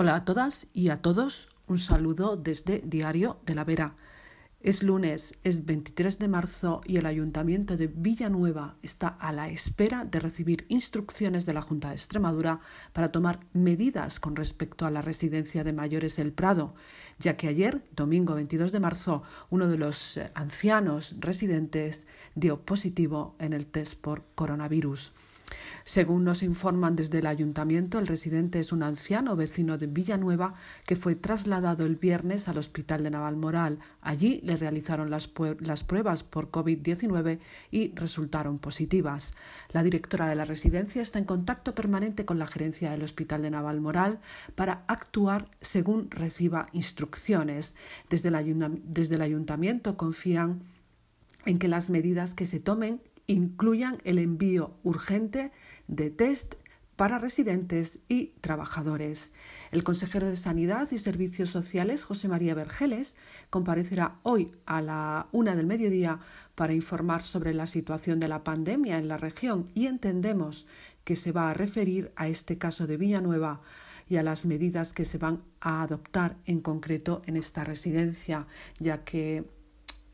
Hola a todas y a todos, un saludo desde Diario de la Vera. Es lunes, es 23 de marzo y el Ayuntamiento de Villanueva está a la espera de recibir instrucciones de la Junta de Extremadura para tomar medidas con respecto a la residencia de mayores El Prado, ya que ayer, domingo 22 de marzo, uno de los eh, ancianos residentes dio positivo en el test por coronavirus. Según nos informan desde el ayuntamiento, el residente es un anciano vecino de Villanueva que fue trasladado el viernes al hospital de Navalmoral. Allí le realizaron las, pruebas por COVID-19 y resultaron positivas. La directora de la residencia está en contacto permanente con la gerencia del hospital de Navalmoral para actuar según reciba instrucciones. Desde el ayuntamiento confían en que las medidas que se tomen incluyan el envío urgente de test para residentes y trabajadores. El consejero de Sanidad y Servicios Sociales, José María Vergeles, comparecerá hoy a la una del mediodía para informar sobre la situación de la pandemia en la región y entendemos que se va a referir a este caso de Villanueva y a las medidas que se van a adoptar en concreto en esta residencia, ya que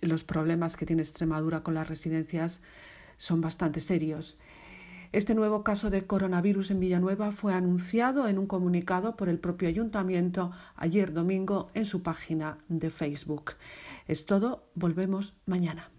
los problemas que tiene Extremadura con las residencias son bastante serios. Este nuevo caso de coronavirus en Villanueva fue anunciado en un comunicado por el propio ayuntamiento ayer domingo en su página de Facebook. Es todo, volvemos mañana.